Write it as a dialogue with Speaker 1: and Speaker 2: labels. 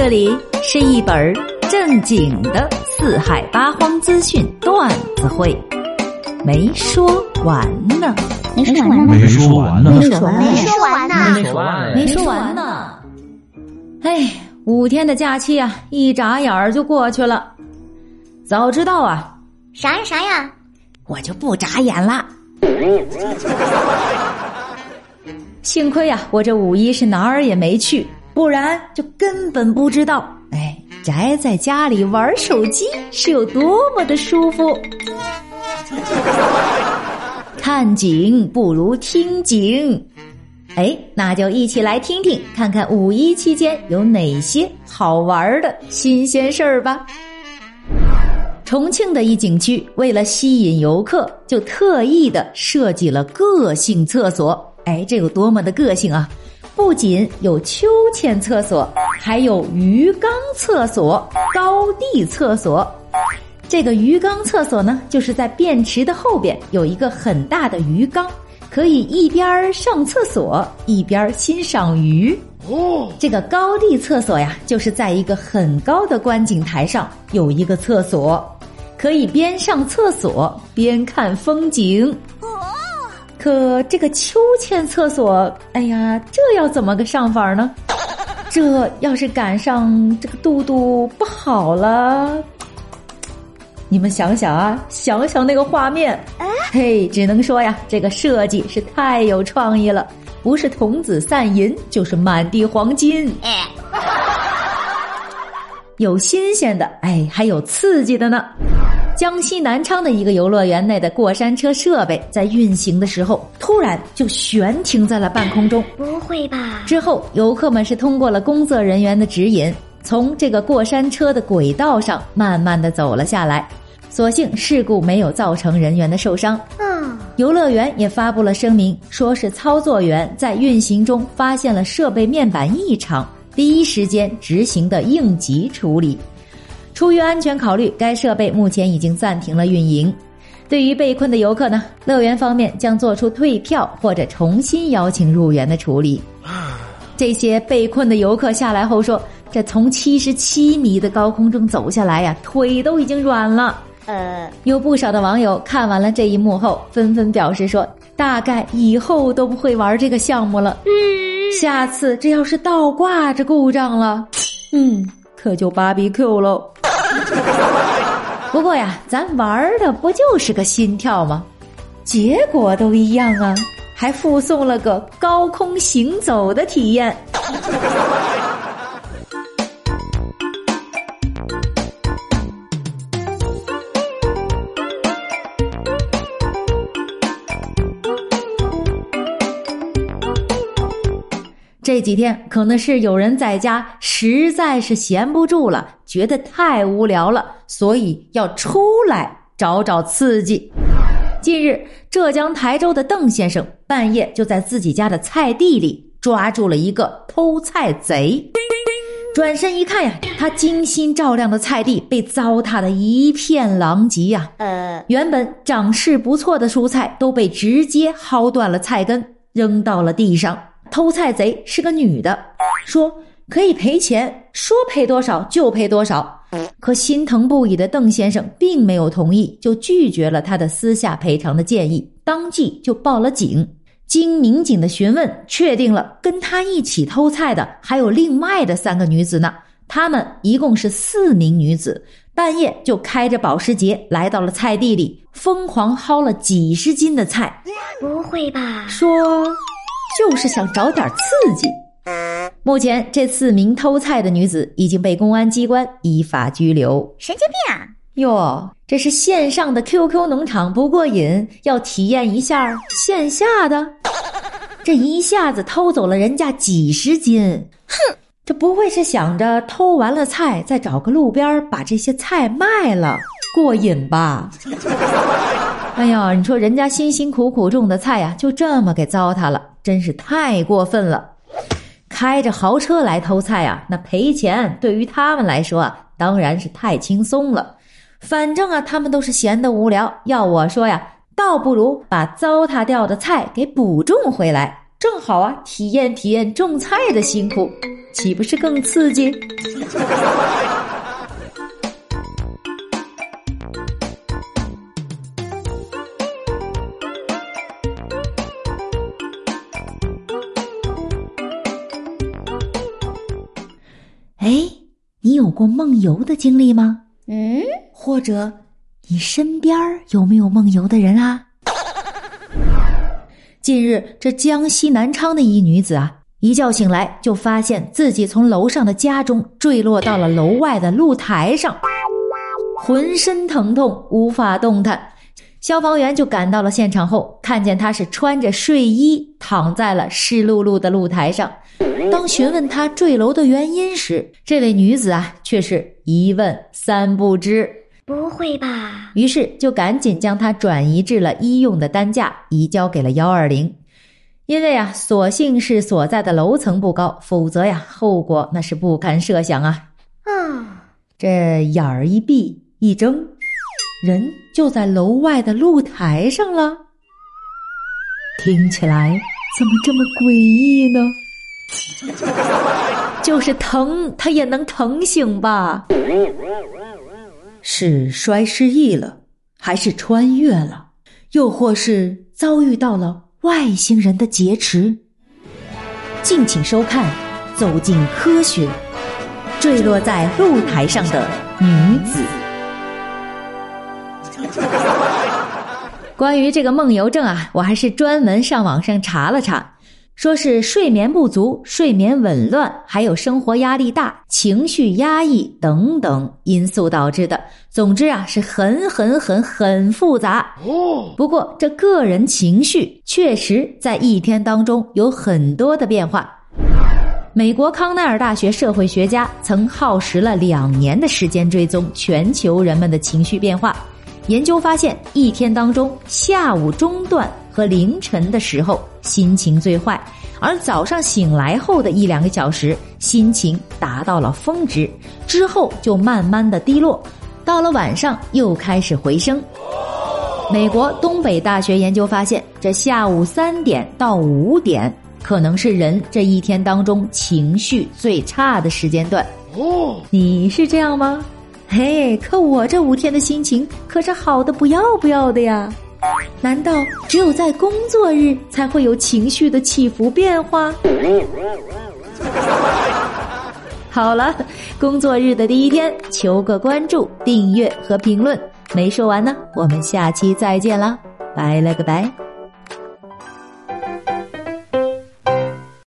Speaker 1: 这里是一本正经的四海八荒资讯段子会，没说完呢，
Speaker 2: 没说完呢，
Speaker 3: 没说完呢，
Speaker 2: 没说完呢，
Speaker 4: 没说完呢，
Speaker 3: 没说完
Speaker 1: 没说完呢。哎，五天的假期啊，一眨眼儿就过去了。早知道啊，
Speaker 4: 啥呀啥呀？
Speaker 1: 我就不眨眼了。幸亏呀、我这五一是哪儿也没去，不然就根本不知道，哎，宅在家里玩手机是有多么的舒服。看景不如听景，哎，那就一起来听听，看看五一期间有哪些好玩的新鲜事儿吧。重庆的一景区为了吸引游客，就特意的设计了个性厕所。哎，这有多么的个性啊！不仅有秋千厕所，还有鱼缸厕所、高地厕所。这个鱼缸厕所呢，就是在便池的后边有一个很大的鱼缸，可以一边儿上厕所一边儿欣赏鱼。哦，这个高地厕所呀，就是在一个很高的观景台上有一个厕所，可以边上厕所边看风景。可这个秋千厕所，哎呀，这要怎么个上法呢？这要是赶上这个肚肚不好了，你们想想啊，想想那个画面，嘿，只能说呀，这个设计是太有创意了，不是童子散银，就是满地黄金。
Speaker 4: 哎，
Speaker 1: 有新鲜的，哎，还有刺激的呢。江西南昌的一个游乐园内的过山车设备在运行的时候，突然就悬停在了半空中。
Speaker 4: 不会吧？
Speaker 1: 之后，游客们是通过了工作人员的指引，从这个过山车的轨道上慢慢的走了下来。所幸事故没有造成人员的受伤。
Speaker 4: 嗯，
Speaker 1: 游乐园也发布了声明，说是操作员在运行中发现了设备面板异常，第一时间执行的应急处理。出于安全考虑，该设备目前已经暂停了运营。对于被困的游客呢，乐园方面将做出退票或者重新邀请入园的处理。这些被困的游客下来后说：“这从七十七米的高空中走下来呀，腿都已经软了。”
Speaker 4: 呃，
Speaker 1: 有不少的网友看完了这一幕后，纷纷表示说：“大概以后都不会玩这个项目了。下次这要是倒挂着故障了，嗯，可就芭比 Q 喽。” 不过呀，咱玩的不就是个心跳吗？结果都一样啊，还附送了个高空行走的体验。这几天可能是有人在家实在是闲不住了，觉得太无聊了，所以要出来找找刺激。近日，浙江台州的邓先生半夜就在自己家的菜地里抓住了一个偷菜贼。转身一看呀，他精心照料的菜地被糟蹋的一片狼藉呀、
Speaker 4: 呃，
Speaker 1: 原本长势不错的蔬菜都被直接薅断了菜根，扔到了地上。偷菜贼是个女的，说可以赔钱，说赔多少就赔多少。可心疼不已的邓先生并没有同意，就拒绝了他的私下赔偿的建议，当即就报了警。经民警的询问，确定了跟他一起偷菜的还有另外的三个女子呢。她们一共是四名女子，半夜就开着保时捷来到了菜地里，疯狂薅了几十斤的菜，
Speaker 4: 不会吧？
Speaker 1: 说就是想找点刺激。目前，这四名偷菜的女子已经被公安机关依法拘留。
Speaker 4: 神经病啊！
Speaker 1: 哟，这是线上的 QQ 农场不过瘾，要体验一下线下的。这一下子偷走了人家几十斤，哼，这不会是想着偷完了菜再找个路边儿把这些菜卖了过瘾吧？哎呀，你说人家辛辛苦苦种的菜呀，就这么给糟蹋了，真是太过分了。开着豪车来偷菜啊，那赔钱对于他们来说啊，当然是太轻松了。反正啊，他们都是闲得无聊。要我说呀，倒不如把糟蹋掉的菜给补种回来，正好啊，体验体验种菜的辛苦。岂不是更刺激？哎，你有过梦游的经历吗？
Speaker 4: 嗯，
Speaker 1: 或者你身边有没有梦游的人啊？近日，这江西南昌的一女子啊，一觉醒来就发现自己从楼上的家中坠落到了楼外的露台上，浑身疼痛，无法动弹。消防员就赶到了现场后，看见她是穿着睡衣躺在了湿漉漉的露台上。当询问她坠楼的原因时，这位女子啊却是一问三不知。
Speaker 4: 不会吧？
Speaker 1: 于是就赶紧将她转移至了医用的担架，移交给了幺二零。因为啊，所幸是所在的楼层不高，否则呀，后果那是不堪设想啊。
Speaker 4: 啊，
Speaker 1: 这眼儿一闭一睁，人就在楼外的露台上了。听起来怎么这么诡异呢？就是疼，他也能疼醒吧？是摔失忆了，还是穿越了，又或是遭遇到了外星人的劫持？敬请收看《走进科学》，坠落在露台上的女子。关于这个梦游症啊，我还是专门上网上查了查。说是睡眠不足、睡眠紊乱，还有生活压力大、情绪压抑等等因素导致的。总之啊，是很很很很复杂。哦，不过这个人情绪确实在一天当中有很多的变化。美国康奈尔大学社会学家曾耗时了两年的时间追踪全球人们的情绪变化，研究发现，一天当中下午中段。和凌晨的时候心情最坏，而早上醒来后的一两个小时心情达到了峰值，之后就慢慢的低落，到了晚上又开始回升。美国东北大学研究发现，这下午三点到五点可能是人这一天当中情绪最差的时间段。哦，你是这样吗？嘿，可我这五天的心情可是好的不要不要的呀。难道只有在工作日才会有情绪的起伏变化？好了，工作日的第一天，求个关注、订阅和评论。没说完呢，我们下期再见啦，拜了个拜。